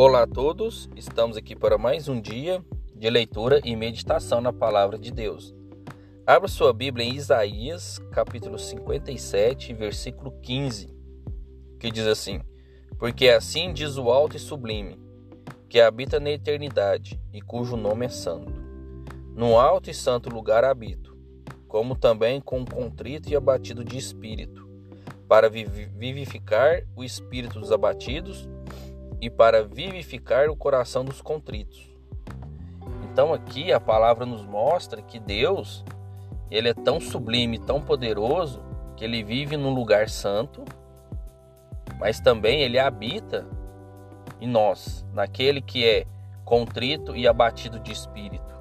Olá a todos, estamos aqui para mais um dia de leitura e meditação na palavra de Deus. Abra sua Bíblia em Isaías, capítulo 57, versículo 15, que diz assim: Porque assim diz o alto e sublime, que habita na eternidade e cujo nome é santo. No alto e santo lugar habito, como também com contrito e abatido de espírito, para vivificar o espírito dos abatidos e para vivificar o coração dos contritos. Então aqui a palavra nos mostra que Deus, ele é tão sublime, tão poderoso, que ele vive num lugar santo, mas também ele habita em nós, naquele que é contrito e abatido de espírito.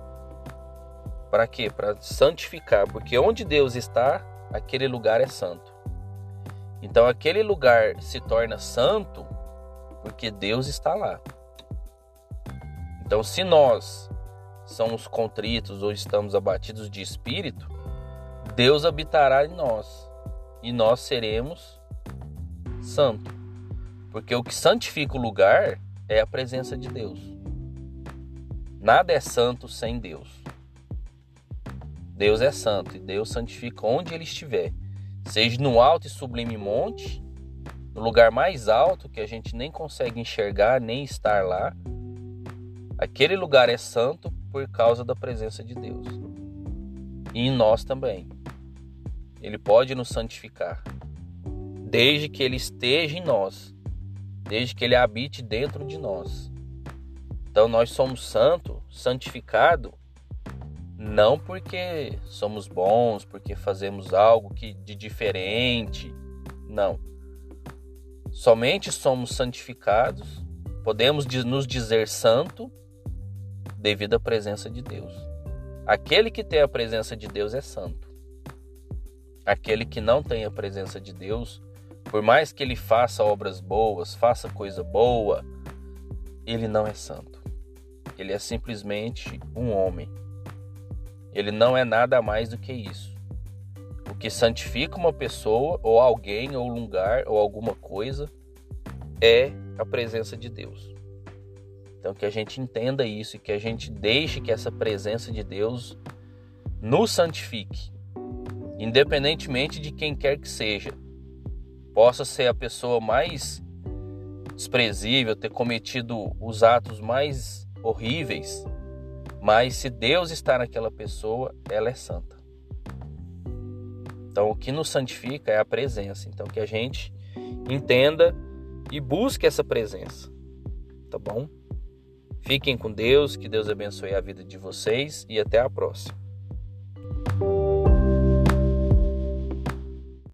Para quê? Para santificar, porque onde Deus está, aquele lugar é santo. Então aquele lugar se torna santo porque Deus está lá. Então, se nós somos contritos ou estamos abatidos de espírito, Deus habitará em nós e nós seremos santos. Porque o que santifica o lugar é a presença de Deus. Nada é santo sem Deus. Deus é santo e Deus santifica onde ele estiver, seja no alto e sublime monte, no lugar mais alto que a gente nem consegue enxergar nem estar lá. Aquele lugar é santo por causa da presença de Deus. E em nós também. Ele pode nos santificar, desde que ele esteja em nós, desde que ele habite dentro de nós. Então nós somos santo, santificado, não porque somos bons, porque fazemos algo que de diferente, não Somente somos santificados, podemos nos dizer santo devido à presença de Deus. Aquele que tem a presença de Deus é santo. Aquele que não tem a presença de Deus, por mais que ele faça obras boas, faça coisa boa, ele não é santo. Ele é simplesmente um homem. Ele não é nada mais do que isso que santifica uma pessoa, ou alguém, ou lugar, ou alguma coisa, é a presença de Deus. Então, que a gente entenda isso e que a gente deixe que essa presença de Deus nos santifique, independentemente de quem quer que seja. Possa ser a pessoa mais desprezível, ter cometido os atos mais horríveis, mas se Deus está naquela pessoa, ela é santa. Então, o que nos santifica é a presença. Então, que a gente entenda e busque essa presença. Tá bom? Fiquem com Deus, que Deus abençoe a vida de vocês e até a próxima.